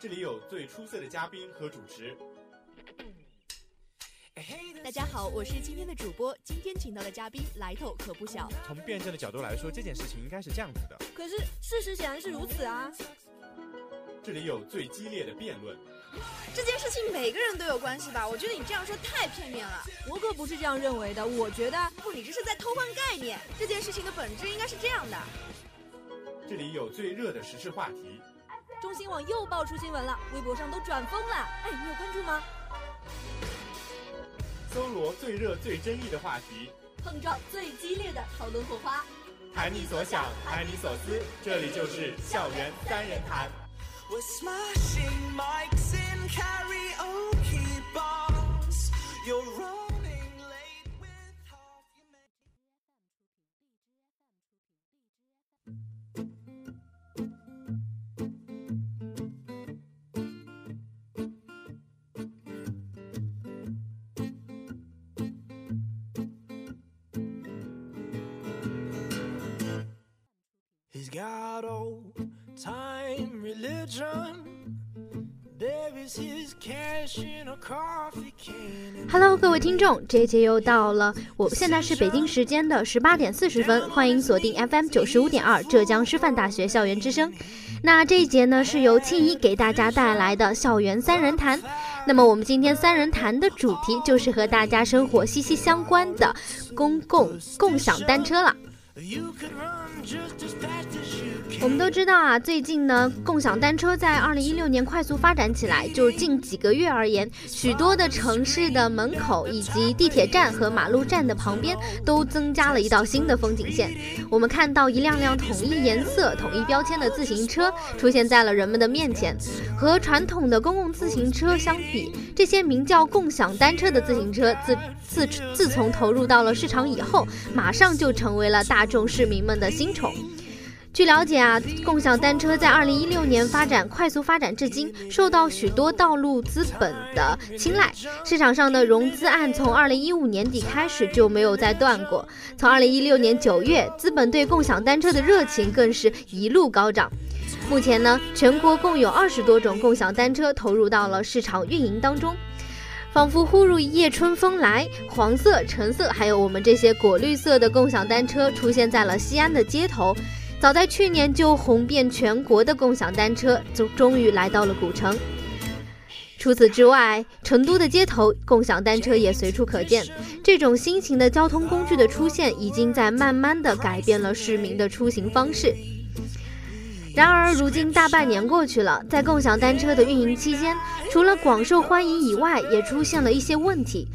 这里有最出色的嘉宾和主持。大家好，我是今天的主播。今天请到的嘉宾来头可不小。从辩证的角度来说，这件事情应该是这样子的。可是事实显然是如此啊！这里有最激烈的辩论。这件事情每个人都有关系吧？我觉得你这样说太片面了。我可不是这样认为的。我觉得不，你这是在偷换概念。这件事情的本质应该是这样的。这里有最热的时事话题。中新网又爆出新闻了，微博上都转疯了。哎，你有关注吗？搜罗最热最争议的话题，碰撞最激烈的讨论火花，谈你所想，谈你所思，这里就是校园三人谈。carry Hello，各位听众，这一节又到了。我现在是北京时间的十八点四十分，欢迎锁定 FM 九十五点二浙江师范大学校园之声。那这一节呢，是由青怡给大家带来的校园三人谈。那么我们今天三人谈的主题就是和大家生活息息相关的公共共享单车了。我们都知道啊，最近呢，共享单车在二零一六年快速发展起来。就近几个月而言，许多的城市的门口以及地铁站和马路站的旁边都增加了一道新的风景线。我们看到一辆辆统一颜色、统一标签的自行车出现在了人们的面前。和传统的公共自行车相比，这些名叫共享单车的自行车自自自从投入到了市场以后，马上就成为了大众市民们的新据了解啊，共享单车在二零一六年发展快速发展至今，受到许多道路资本的青睐。市场上的融资案从二零一五年底开始就没有再断过。从二零一六年九月，资本对共享单车的热情更是一路高涨。目前呢，全国共有二十多种共享单车投入到了市场运营当中。仿佛忽如一夜春风来，黄色、橙色，还有我们这些果绿色的共享单车出现在了西安的街头。早在去年就红遍全国的共享单车，终终于来到了古城。除此之外，成都的街头共享单车也随处可见。这种新型的交通工具的出现，已经在慢慢的改变了市民的出行方式。然而，如今大半年过去了，在共享单车的运营期间，除了广受欢迎以外，也出现了一些问题。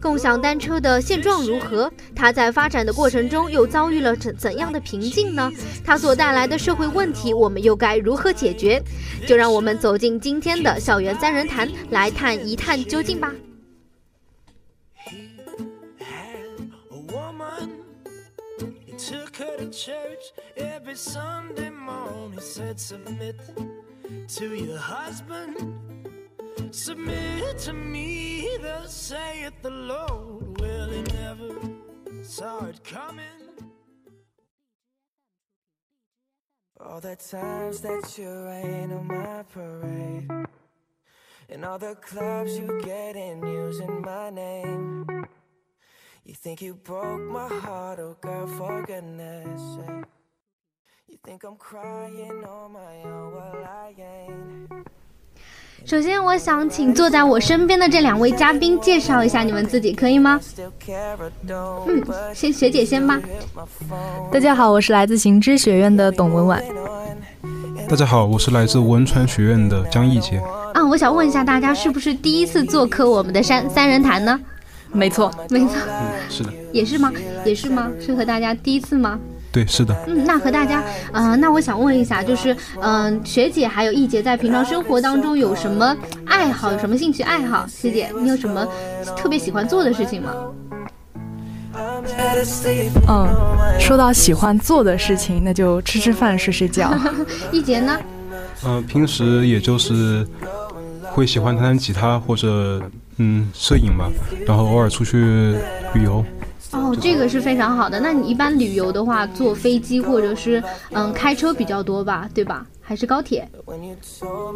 共享单车的现状如何？它在发展的过程中又遭遇了怎怎样的瓶颈呢？它所带来的社会问题，我们又该如何解决？就让我们走进今天的校园三人谈，来探一探究竟吧。Submit to your husband. Submit to me, the saith the Lord. Well, he never saw it coming. All the times that you rain on my parade, and all the clubs you get in using my name. You think you broke my heart, oh girl, for goodness sake. You think I'm crying on my own, well, I ain't. 首先，我想请坐在我身边的这两位嘉宾介绍一下你们自己，可以吗？嗯，先学姐先吧。大家好，我是来自行知学院的董文婉。大家好，我是来自文传学院的江一杰。啊，我想问一下大家，是不是第一次做客我们的三三人谈呢？没错，没错，是的。也是吗？也是吗？是和大家第一次吗？对，是的。嗯，那和大家，呃，那我想问一下，就是，嗯，学姐还有易姐在平常生活当中有什么爱好，有什么兴趣爱好？学姐，你有什么特别喜欢做的事情吗？嗯，说到喜欢做的事情，那就吃吃饭、睡睡觉。易杰呢？嗯，平时也就是会喜欢弹弹吉他或者嗯摄影吧，然后偶尔出去旅游。哦，这个是非常好的。那你一般旅游的话，坐飞机或者是嗯开车比较多吧，对吧？还是高铁？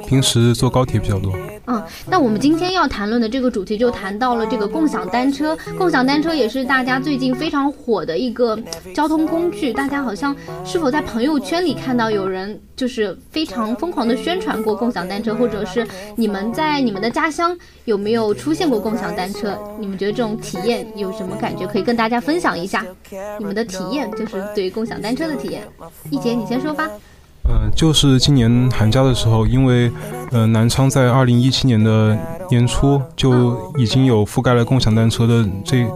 平时坐高铁比较多。嗯，那我们今天要谈论的这个主题就谈到了这个共享单车。共享单车也是大家最近非常火的一个交通工具。大家好像是否在朋友圈里看到有人就是非常疯狂的宣传过共享单车，或者是你们在你们的家乡有没有出现过共享单车？你们觉得这种体验有什么感觉？可以跟大家分享一下你们的体验，就是对于共享单车的体验。一姐，你先说吧。嗯，就是今年寒假的时候，因为，呃，南昌在二零一七年的年初就已经有覆盖了共享单车的这，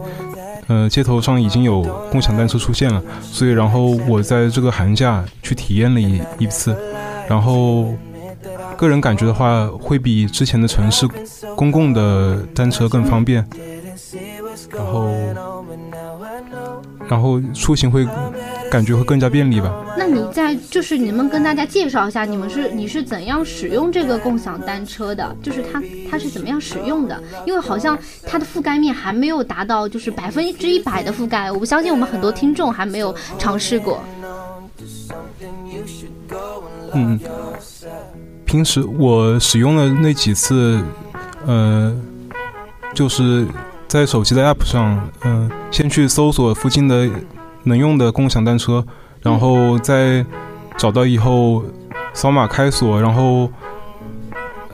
呃，街头上已经有共享单车出现了，所以然后我在这个寒假去体验了一一次，然后个人感觉的话，会比之前的城市公共的单车更方便，然后，然后出行会。感觉会更加便利吧？那你在就是你们跟大家介绍一下，你们是你是怎样使用这个共享单车的？就是它它是怎么样使用的？因为好像它的覆盖面还没有达到就是百分之一百的覆盖，我不相信我们很多听众还没有尝试过。嗯，平时我使用的那几次，呃，就是在手机的 App 上，嗯，先去搜索附近的。能用的共享单车，然后再找到以后扫码开锁，然后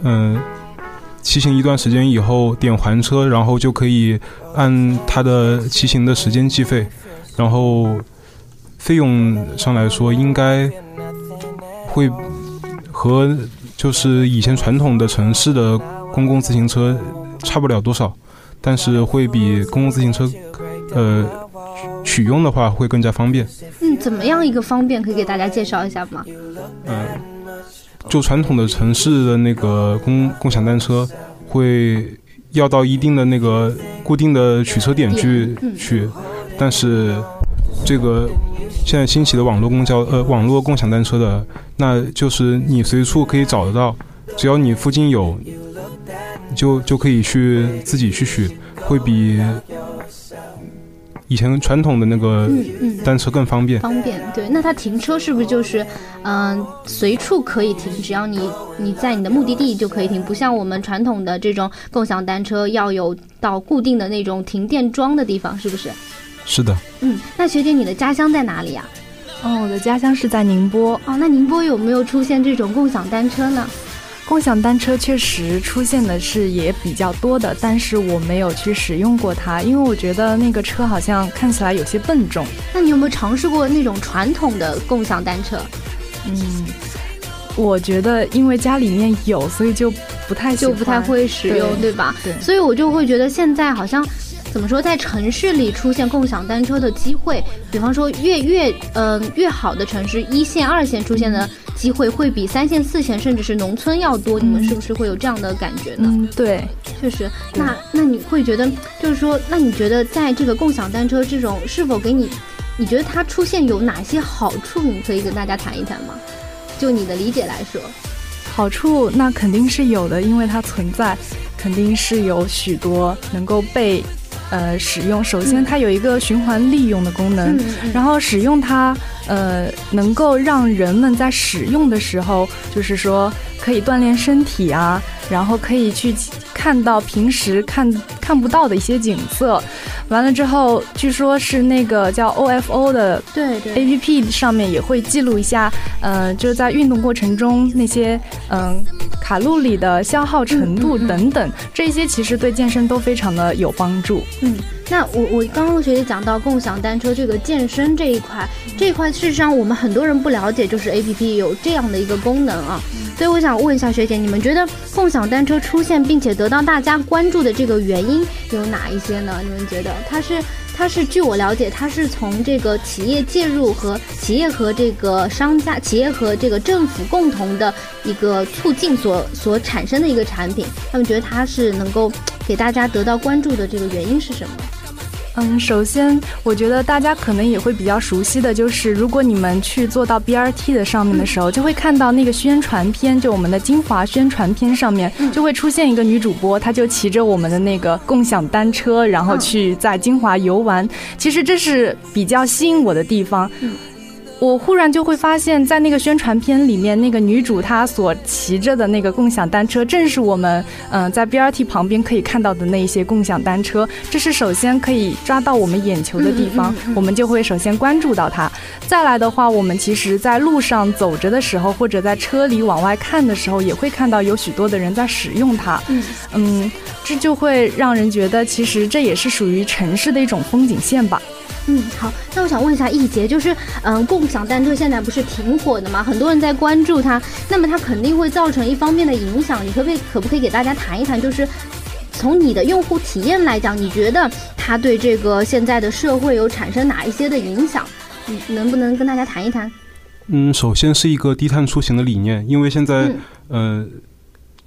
嗯骑行一段时间以后点还车，然后就可以按它的骑行的时间计费，然后费用上来说应该会和就是以前传统的城市的公共自行车差不了多少，但是会比公共自行车呃。取用的话会更加方便。嗯，怎么样一个方便？可以给大家介绍一下吗？嗯，就传统的城市的那个共共享单车，会要到一定的那个固定的取车点去取，但是这个现在兴起的网络公交呃网络共享单车的，那就是你随处可以找得到，只要你附近有，就就可以去自己去取，会比。以前传统的那个单车更方便，方便对。那它停车是不是就是，嗯，随处可以停，只要你你在你的目的地就可以停，不像我们传统的这种共享单车要有到固定的那种停电桩的地方，是不是？是的。嗯，那学姐你的家乡在哪里呀？哦，我的家乡是在宁波。哦，那宁波有没有出现这种共享单车呢？共享单车确实出现的是也比较多的，但是我没有去使用过它，因为我觉得那个车好像看起来有些笨重。那你有没有尝试过那种传统的共享单车？嗯，我觉得因为家里面有，所以就不太就不太会使用，对吧？对。所以我就会觉得现在好像。怎么说，在城市里出现共享单车的机会，比方说越越嗯越好的城市，一线、二线出现的机会会比三线、四线甚至是农村要多。你们是不是会有这样的感觉呢？嗯，对，确实。那那你会觉得，就是说，那你觉得在这个共享单车这种是否给你，你觉得它出现有哪些好处？你可以跟大家谈一谈吗？就你的理解来说，好处那肯定是有的，因为它存在，肯定是有许多能够被。呃，使用首先它有一个循环利用的功能，然后使用它，呃，能够让人们在使用的时候，就是说可以锻炼身体啊，然后可以去看到平时看看不到的一些景色。完了之后，据说是那个叫 OFO 的对对 APP 上面也会记录一下，呃，就是在运动过程中那些嗯卡路里的消耗程度等等，这些其实对健身都非常的有帮助。嗯，那我我刚刚学姐讲到共享单车这个健身这一块，这一块事实上我们很多人不了解，就是 APP 有这样的一个功能啊。所以我想问一下学姐，你们觉得共享单车出现并且得到大家关注的这个原因有哪一些呢？你们觉得？它是，它是，据我了解，它是从这个企业介入和企业和这个商家、企业和这个政府共同的一个促进所所产生的一个产品。他们觉得它是能够给大家得到关注的这个原因是什么？嗯，首先我觉得大家可能也会比较熟悉的就是，如果你们去坐到 BRT 的上面的时候，就会看到那个宣传片，就我们的精华宣传片上面就会出现一个女主播，她就骑着我们的那个共享单车，然后去在金华游玩。其实这是比较吸引我的地方。我忽然就会发现，在那个宣传片里面，那个女主她所骑着的那个共享单车，正是我们嗯在 BRT 旁边可以看到的那一些共享单车。这是首先可以抓到我们眼球的地方，我们就会首先关注到它。再来的话，我们其实在路上走着的时候，或者在车里往外看的时候，也会看到有许多的人在使用它。嗯，这就会让人觉得，其实这也是属于城市的一种风景线吧。嗯，好，那我想问一下易杰，就是，嗯，共享单车现在不是挺火的吗？很多人在关注它，那么它肯定会造成一方面的影响。你可不可以可不可以给大家谈一谈，就是从你的用户体验来讲，你觉得它对这个现在的社会有产生哪一些的影响？你能不能跟大家谈一谈？嗯，首先是一个低碳出行的理念，因为现在，呃，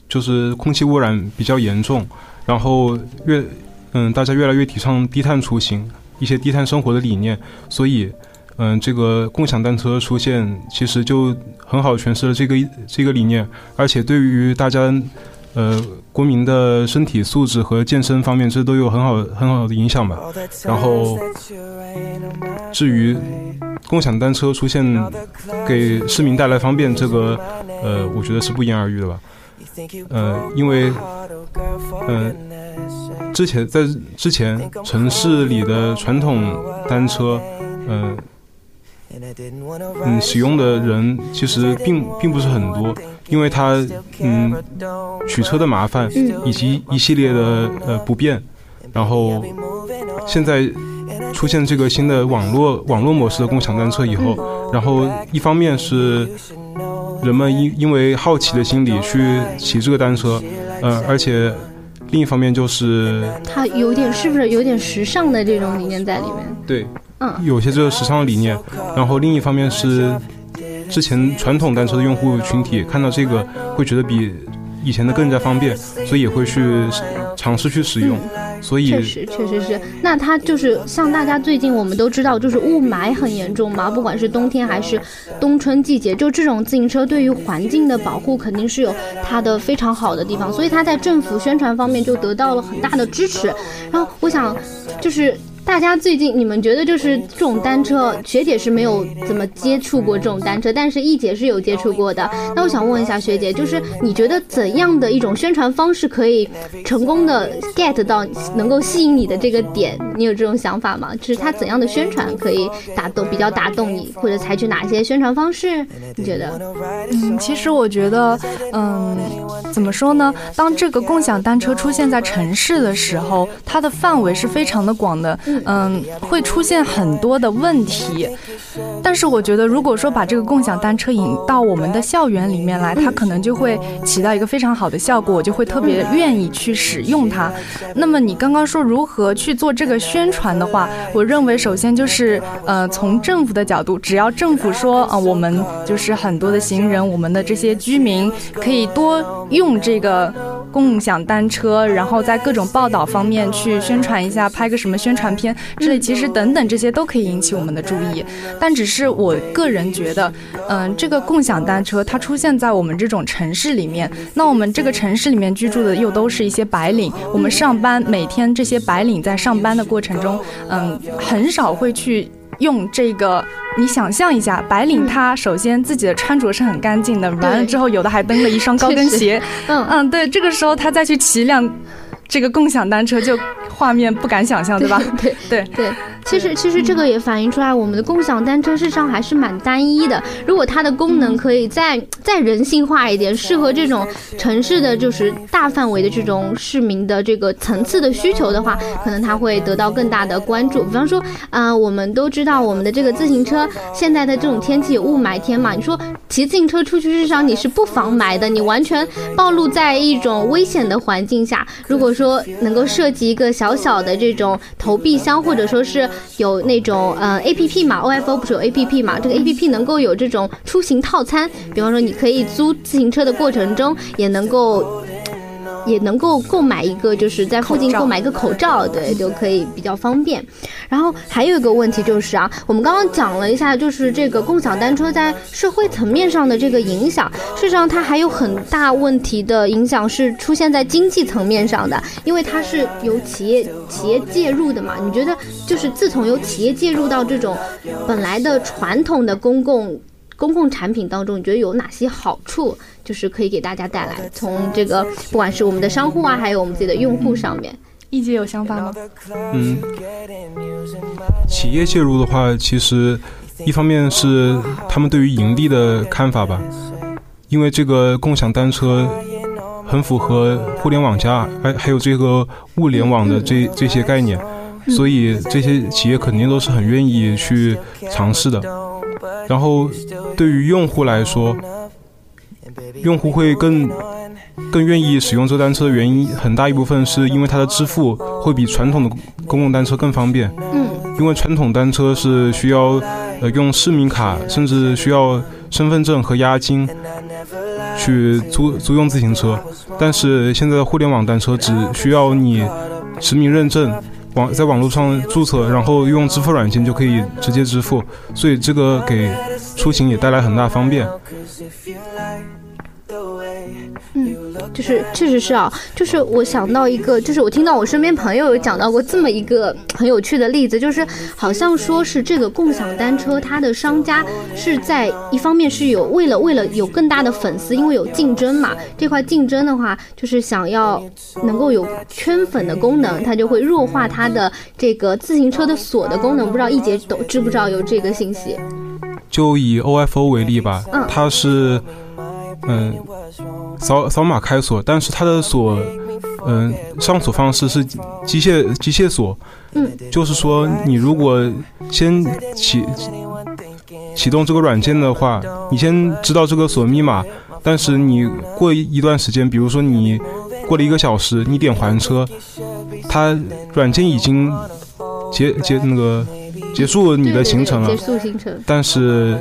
就是空气污染比较严重，然后越，嗯，大家越来越提倡低碳出行。一些低碳生活的理念，所以，嗯，这个共享单车出现，其实就很好诠释了这个这个理念，而且对于大家，呃，国民的身体素质和健身方面，这都有很好很好的影响吧。然后，至于共享单车出现给市民带来方便，这个，呃，我觉得是不言而喻的吧。呃，因为，嗯。之前在之前城市里的传统单车，嗯嗯，使用的人其实并并不是很多，因为它嗯取车的麻烦以及一系列的呃不便，然后现在出现这个新的网络网络模式的共享单车以后，然后一方面是人们因因为好奇的心理去骑这个单车，呃，而且。另一方面就是它有点是不是有点时尚的这种理念在里面？对，嗯，有些这个时尚的理念。然后另一方面是之前传统单车的用户群体看到这个会觉得比以前的更加方便，所以也会去尝试去使用。所以确实确实是，那它就是像大家最近我们都知道，就是雾霾很严重嘛，不管是冬天还是冬春季节，就这种自行车对于环境的保护肯定是有它的非常好的地方，所以它在政府宣传方面就得到了很大的支持。然后我想就是。大家最近，你们觉得就是这种单车，学姐是没有怎么接触过这种单车，但是一姐是有接触过的。那我想问一下学姐，就是你觉得怎样的一种宣传方式可以成功的 get 到能够吸引你的这个点？你有这种想法吗？就是它怎样的宣传可以打动比较打动你，或者采取哪些宣传方式？你觉得？嗯，其实我觉得，嗯，怎么说呢？当这个共享单车出现在城市的时候，它的范围是非常的广的。嗯，会出现很多的问题，但是我觉得，如果说把这个共享单车引到我们的校园里面来，它可能就会起到一个非常好的效果，我就会特别愿意去使用它。那么你刚刚说如何去做这个宣传的话，我认为首先就是呃，从政府的角度，只要政府说啊，我们就是很多的行人，我们的这些居民可以多用这个共享单车，然后在各种报道方面去宣传一下，拍个什么宣传片。片之类，其实等等这些都可以引起我们的注意，但只是我个人觉得，嗯，这个共享单车它出现在我们这种城市里面，那我们这个城市里面居住的又都是一些白领，我们上班每天这些白领在上班的过程中，嗯，很少会去用这个。你想象一下，白领他首先自己的穿着是很干净的，完了之后有的还蹬了一双高跟鞋，嗯。嗯，对，这个时候他再去骑辆这个共享单车就。画面不敢想象，对吧？对对对，其实其实这个也反映出来，我们的共享单车市场还是蛮单一的。如果它的功能可以再再人性化一点，适合这种城市的就是大范围的这种市民的这个层次的需求的话，可能它会得到更大的关注。比方说，啊，我们都知道我们的这个自行车，现在的这种天气有雾霾天嘛，你说骑自行车出去，至少你是不防霾的，你完全暴露在一种危险的环境下。如果说能够设计一个。小小的这种投币箱，或者说是有那种呃 A P P 嘛，OFO 不是有 A P P 嘛？这个 A P P 能够有这种出行套餐，比方说你可以租自行车的过程中，也能够也能够购买一个，就是在附近购买一个口罩，对，就可以比较方便。然后还有一个问题就是啊，我们刚刚讲了一下，就是这个共享单车在社会层面上的这个影响，事实上它还有很大问题的影响是出现在经济层面上的，因为它是由企业企业介入的嘛。你觉得就是自从由企业介入到这种本来的传统的公共公共产品当中，你觉得有哪些好处？就是可以给大家带来从这个不管是我们的商户啊，还有我们自己的用户上面。一姐有想法吗？嗯，企业介入的话，其实一方面是他们对于盈利的看法吧，因为这个共享单车很符合互联网加，还还有这个物联网的这这些概念，所以这些企业肯定都是很愿意去尝试的。然后对于用户来说，用户会更。更愿意使用这单车的原因，很大一部分是因为它的支付会比传统的公共单车更方便。嗯，因为传统单车是需要呃用市民卡，甚至需要身份证和押金去租租用自行车，但是现在的互联网单车只需要你实名认证，网在网络上注册，然后用支付软件就可以直接支付，所以这个给出行也带来很大方便。嗯，就是确实是啊，就是我想到一个，就是我听到我身边朋友有讲到过这么一个很有趣的例子，就是好像说是这个共享单车，它的商家是在一方面是有为了为了有更大的粉丝，因为有竞争嘛，这块竞争的话，就是想要能够有圈粉的功能，它就会弱化它的这个自行车的锁的功能。不知道一杰懂知不知道有这个信息？就以 OFO 为例吧，嗯，它是。嗯，扫扫码开锁，但是它的锁，嗯，上锁方式是机械机械锁，嗯，就是说你如果先启启动这个软件的话，你先知道这个锁密码，但是你过一段时间，比如说你过了一个小时，你点还车，它软件已经结结那个。结束你的行程了，结束行程。但是，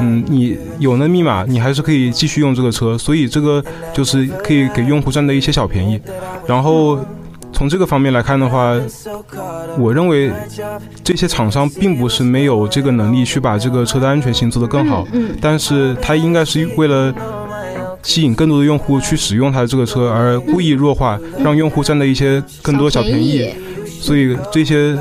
嗯，你有那密码，你还是可以继续用这个车，所以这个就是可以给用户占的一些小便宜。然后从这个方面来看的话，我认为这些厂商并不是没有这个能力去把这个车的安全性做得更好，嗯，但是他应该是为了吸引更多的用户去使用他的这个车而故意弱化，让用户占的一些更多小便宜。所以这些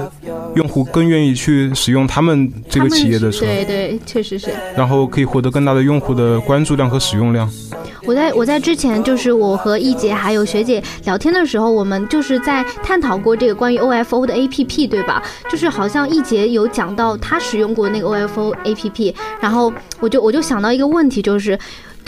用户更愿意去使用他们这个企业的车，对对，确实是。然后可以获得更大的用户的关注量和使用量。我在我在之前就是我和一杰还有学姐聊天的时候，我们就是在探讨过这个关于 OFO 的 APP，对吧？就是好像一杰有讲到他使用过那个 OFO APP，然后我就我就想到一个问题，就是。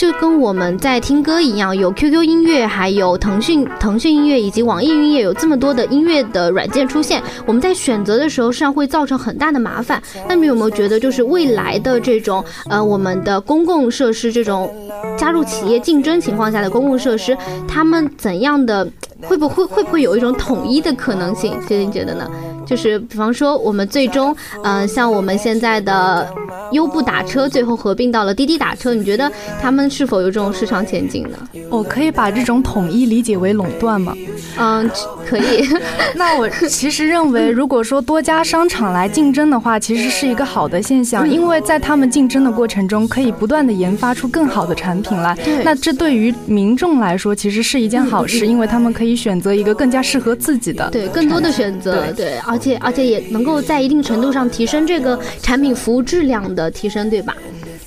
就跟我们在听歌一样，有 QQ 音乐，还有腾讯腾讯音乐以及网易音乐，有这么多的音乐的软件出现，我们在选择的时候，实际上会造成很大的麻烦。那你有没有觉得，就是未来的这种呃，我们的公共设施这种加入企业竞争情况下的公共设施，他们怎样的会不会会不会有一种统一的可能性？薛定觉得呢？就是比方说，我们最终，嗯，像我们现在的优步打车，最后合并到了滴滴打车，你觉得他们是否有这种市场前景呢？我可以把这种统一理解为垄断吗？嗯，可以。那我其实认为，如果说多家商场来竞争的话，其实是一个好的现象，因为在他们竞争的过程中，可以不断的研发出更好的产品了。那这对于民众来说，其实是一件好事，因为他们可以选择一个更加适合自己的。对，更多的选择。对。而且而且也能够在一定程度上提升这个产品服务质量的提升，对吧？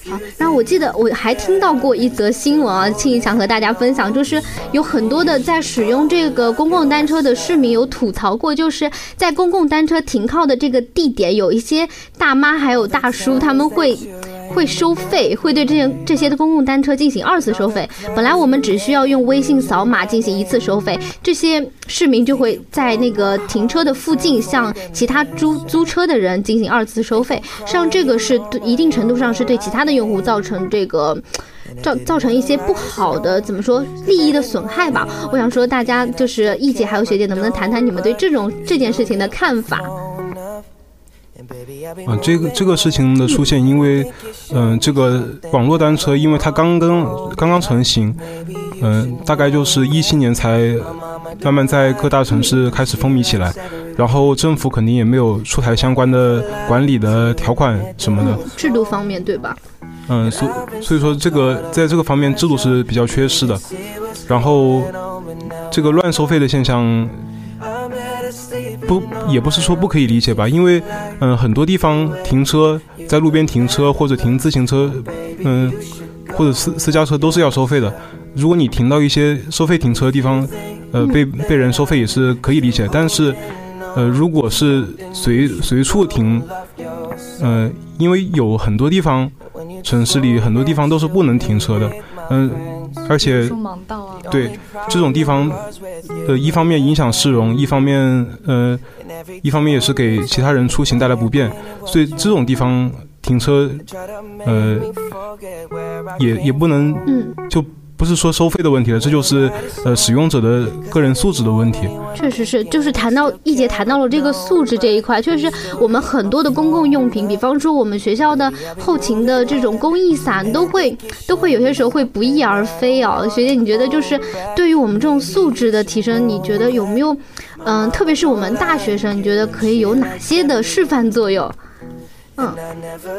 好，然后我记得我还听到过一则新闻啊，庆想和大家分享，就是有很多的在使用这个公共单车的市民有吐槽过，就是在公共单车停靠的这个地点，有一些大妈还有大叔他们会。会收费，会对这些这些的公共单车进行二次收费。本来我们只需要用微信扫码进行一次收费，这些市民就会在那个停车的附近向其他租租车的人进行二次收费。实际上，这个是一定程度上是对其他的用户造成这个造造成一些不好的怎么说利益的损害吧。我想说，大家就是一姐还有学姐，能不能谈谈你们对这种这件事情的看法？啊，这个这个事情的出现，因为，嗯，这个网络单车，因为它刚刚刚刚成型，嗯，大概就是一七年才慢慢在各大城市开始风靡起来，然后政府肯定也没有出台相关的管理的条款什么的，制度方面对吧？嗯，所所以说这个在这个方面制度是比较缺失的，然后这个乱收费的现象。不，也不是说不可以理解吧，因为，嗯，很多地方停车，在路边停车或者停自行车，嗯，或者私私家车都是要收费的。如果你停到一些收费停车的地方，呃，被被人收费也是可以理解。但是，呃，如果是随随处停，呃，因为有很多地方，城市里很多地方都是不能停车的，嗯。而且，对这种地方，呃，一方面影响市容，一方面，呃，一方面也是给其他人出行带来不便，所以这种地方停车，呃，也也不能，就。不是说收费的问题了，这就是呃使用者的个人素质的问题。确实是，就是谈到一节谈到了这个素质这一块，确实我们很多的公共用品，比方说我们学校的后勤的这种公益伞，都会都会有些时候会不翼而飞啊。学姐，你觉得就是对于我们这种素质的提升，你觉得有没有嗯，特别是我们大学生，你觉得可以有哪些的示范作用？嗯，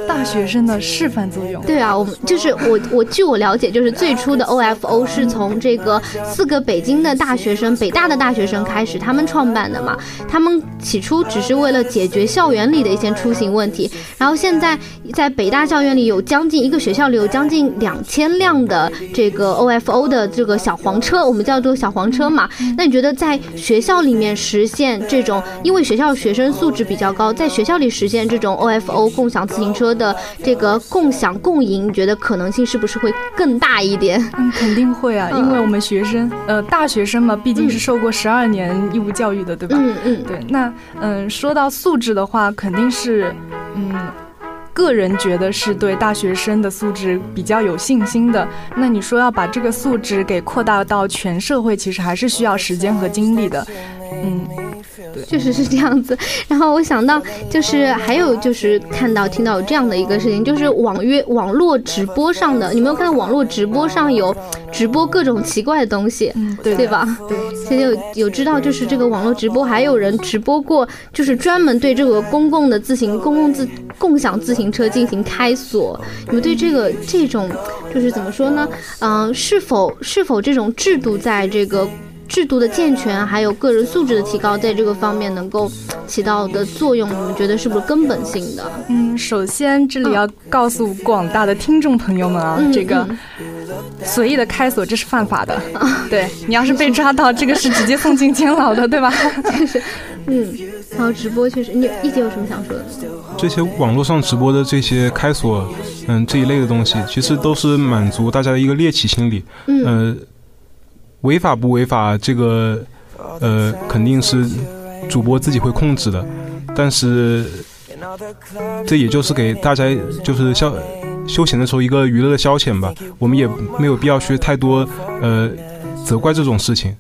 大学生的示范作用。对啊，我们就是我我据我了解，就是最初的 OFO 是从这个四个北京的大学生，北大的大学生开始，他们创办的嘛。他们起初只是为了解决校园里的一些出行问题，然后现在在北大校园里有将近一个学校里有将近两千辆的这个 OFO 的这个小黄车，我们叫做小黄车嘛。那你觉得在学校里面实现这种，因为学校学生素质比较高，在学校里实现这种 OFO。共享自行车的这个共享共赢，你觉得可能性是不是会更大一点？嗯，肯定会啊，因为我们学生，呃，大学生嘛，毕竟是受过十二年义务教育的，对吧？嗯嗯，对。那嗯，说到素质的话，肯定是，嗯，个人觉得是对大学生的素质比较有信心的。那你说要把这个素质给扩大到全社会，其实还是需要时间和精力的。嗯。确实是这样子，然后我想到就是还有就是看到听到有这样的一个事情，就是网约网络直播上的，你没有看到网络直播上有直播各种奇怪的东西，嗯，对对吧？对，现在有有知道就是这个网络直播还有人直播过，就是专门对这个公共的自行公共自共享自行车进行开锁。你们对这个这种就是怎么说呢？嗯，是否是否这种制度在这个？制度的健全，还有个人素质的提高，在这个方面能够起到的作用，你们觉得是不是根本性的？嗯，首先这里要告诉广大的听众朋友们啊，这个随意的开锁这是犯法的。对你要是被抓到，这个是直接送进监牢的，对吧？确实，嗯，然后直播确实，你一姐有什么想说的？这些网络上直播的这些开锁，嗯，这一类的东西，其实都是满足大家的一个猎奇心理。嗯。违法不违法，这个，呃，肯定是主播自己会控制的，但是这也就是给大家就是消休闲的时候一个娱乐的消遣吧，我们也没有必要去太多呃责怪这种事情。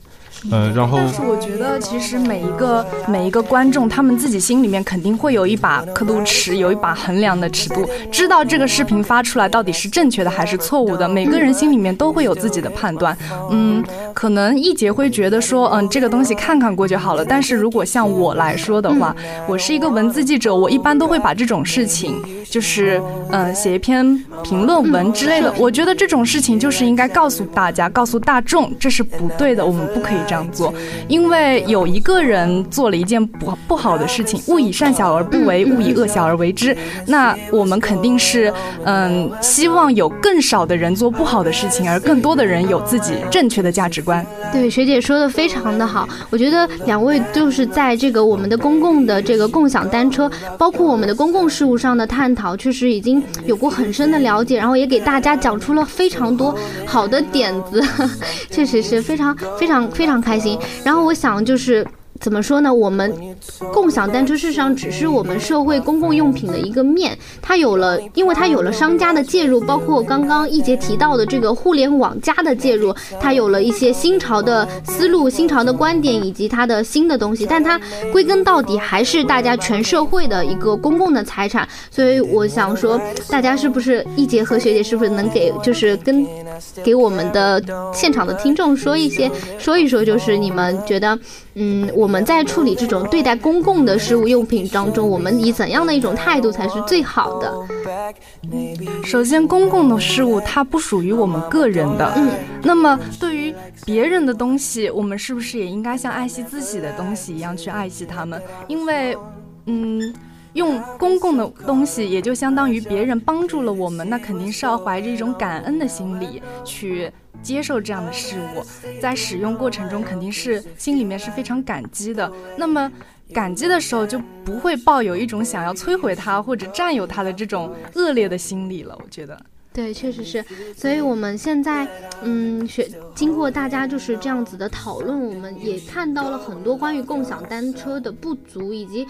呃，然后，但是我觉得其实每一个每一个观众，他们自己心里面肯定会有一把刻度尺，有一把衡量的尺度，知道这个视频发出来到底是正确的还是错误的。每个人心里面都会有自己的判断。嗯，可能一杰会觉得说，嗯，这个东西看看过就好了。但是如果像我来说的话，我是一个文字记者，我一般都会把这种事情，就是嗯，写一篇评论文之类的。我觉得这种事情就是应该告诉大家，告诉大众，这是不对的，我们不可以这样。做，因为有一个人做了一件不不好的事情，勿以善小而不为，勿以恶小而为之。那我们肯定是，嗯，希望有更少的人做不好的事情，而更多的人有自己正确的价值观。对，学姐说的非常的好，我觉得两位就是在这个我们的公共的这个共享单车，包括我们的公共事务上的探讨，确实已经有过很深的了解，然后也给大家讲出了非常多好的点子，确实是非常非常非常。开心，然后我想就是，怎么说呢？我们共享单车事实上只是我们社会公共用品的一个面，它有了，因为它有了商家的介入，包括刚刚一杰提到的这个互联网加的介入，它有了一些新潮的思路、新潮的观点以及它的新的东西，但它归根到底还是大家全社会的一个公共的财产。所以我想说，大家是不是一杰和学姐是不是能给就是跟给我们的现场的听众说一些说一说，就是你们觉得。嗯，我们在处理这种对待公共的事物用品当中，我们以怎样的一种态度才是最好的？首先，公共的事物它不属于我们个人的。嗯，那么对于别人的东西，我们是不是也应该像爱惜自己的东西一样去爱惜它们？因为，嗯，用公共的东西，也就相当于别人帮助了我们，那肯定是要怀着一种感恩的心理去。接受这样的事物，在使用过程中肯定是心里面是非常感激的。那么感激的时候就不会抱有一种想要摧毁它或者占有它的这种恶劣的心理了。我觉得，对，确实是。所以我们现在，嗯，学经过大家就是这样子的讨论，我们也看到了很多关于共享单车的不足以及。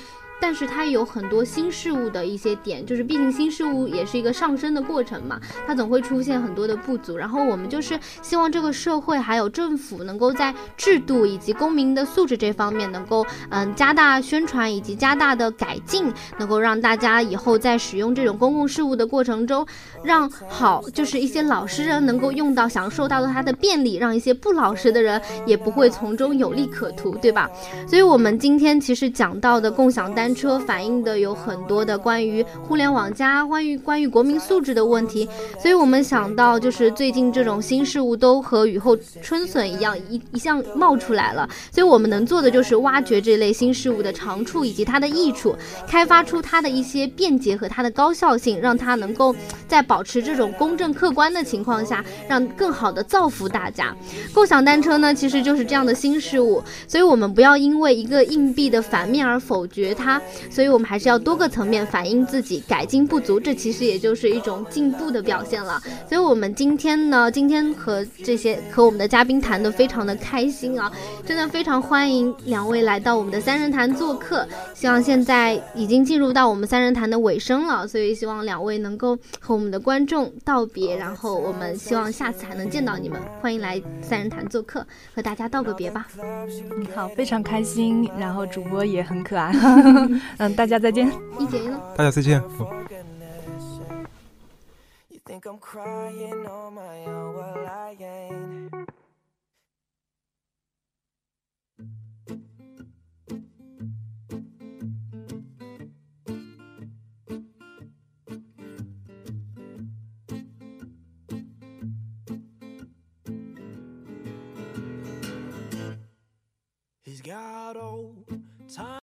但是它有很多新事物的一些点，就是毕竟新事物也是一个上升的过程嘛，它总会出现很多的不足。然后我们就是希望这个社会还有政府能够在制度以及公民的素质这方面能够嗯加大宣传以及加大的改进，能够让大家以后在使用这种公共事务的过程中，让好就是一些老实人能够用到享受到它的便利，让一些不老实的人也不会从中有利可图，对吧？所以我们今天其实讲到的共享单。车反映的有很多的关于互联网加、关于关于国民素质的问题，所以我们想到就是最近这种新事物都和雨后春笋一样一一向冒出来了，所以我们能做的就是挖掘这类新事物的长处以及它的益处，开发出它的一些便捷和它的高效性，让它能够在保持这种公正客观的情况下，让更好的造福大家。共享单车呢，其实就是这样的新事物，所以我们不要因为一个硬币的反面而否决它。所以，我们还是要多个层面反映自己，改进不足，这其实也就是一种进步的表现了。所以，我们今天呢，今天和这些和我们的嘉宾谈的非常的开心啊，真的非常欢迎两位来到我们的三人谈做客。希望现在已经进入到我们三人谈的尾声了，所以希望两位能够和我们的观众道别，然后我们希望下次还能见到你们。欢迎来三人谈做客，和大家道个别吧。你好，非常开心，然后主播也很可爱。嗯大家再见一姐大家再见 think i'm cryin' on my own well i ain't he's got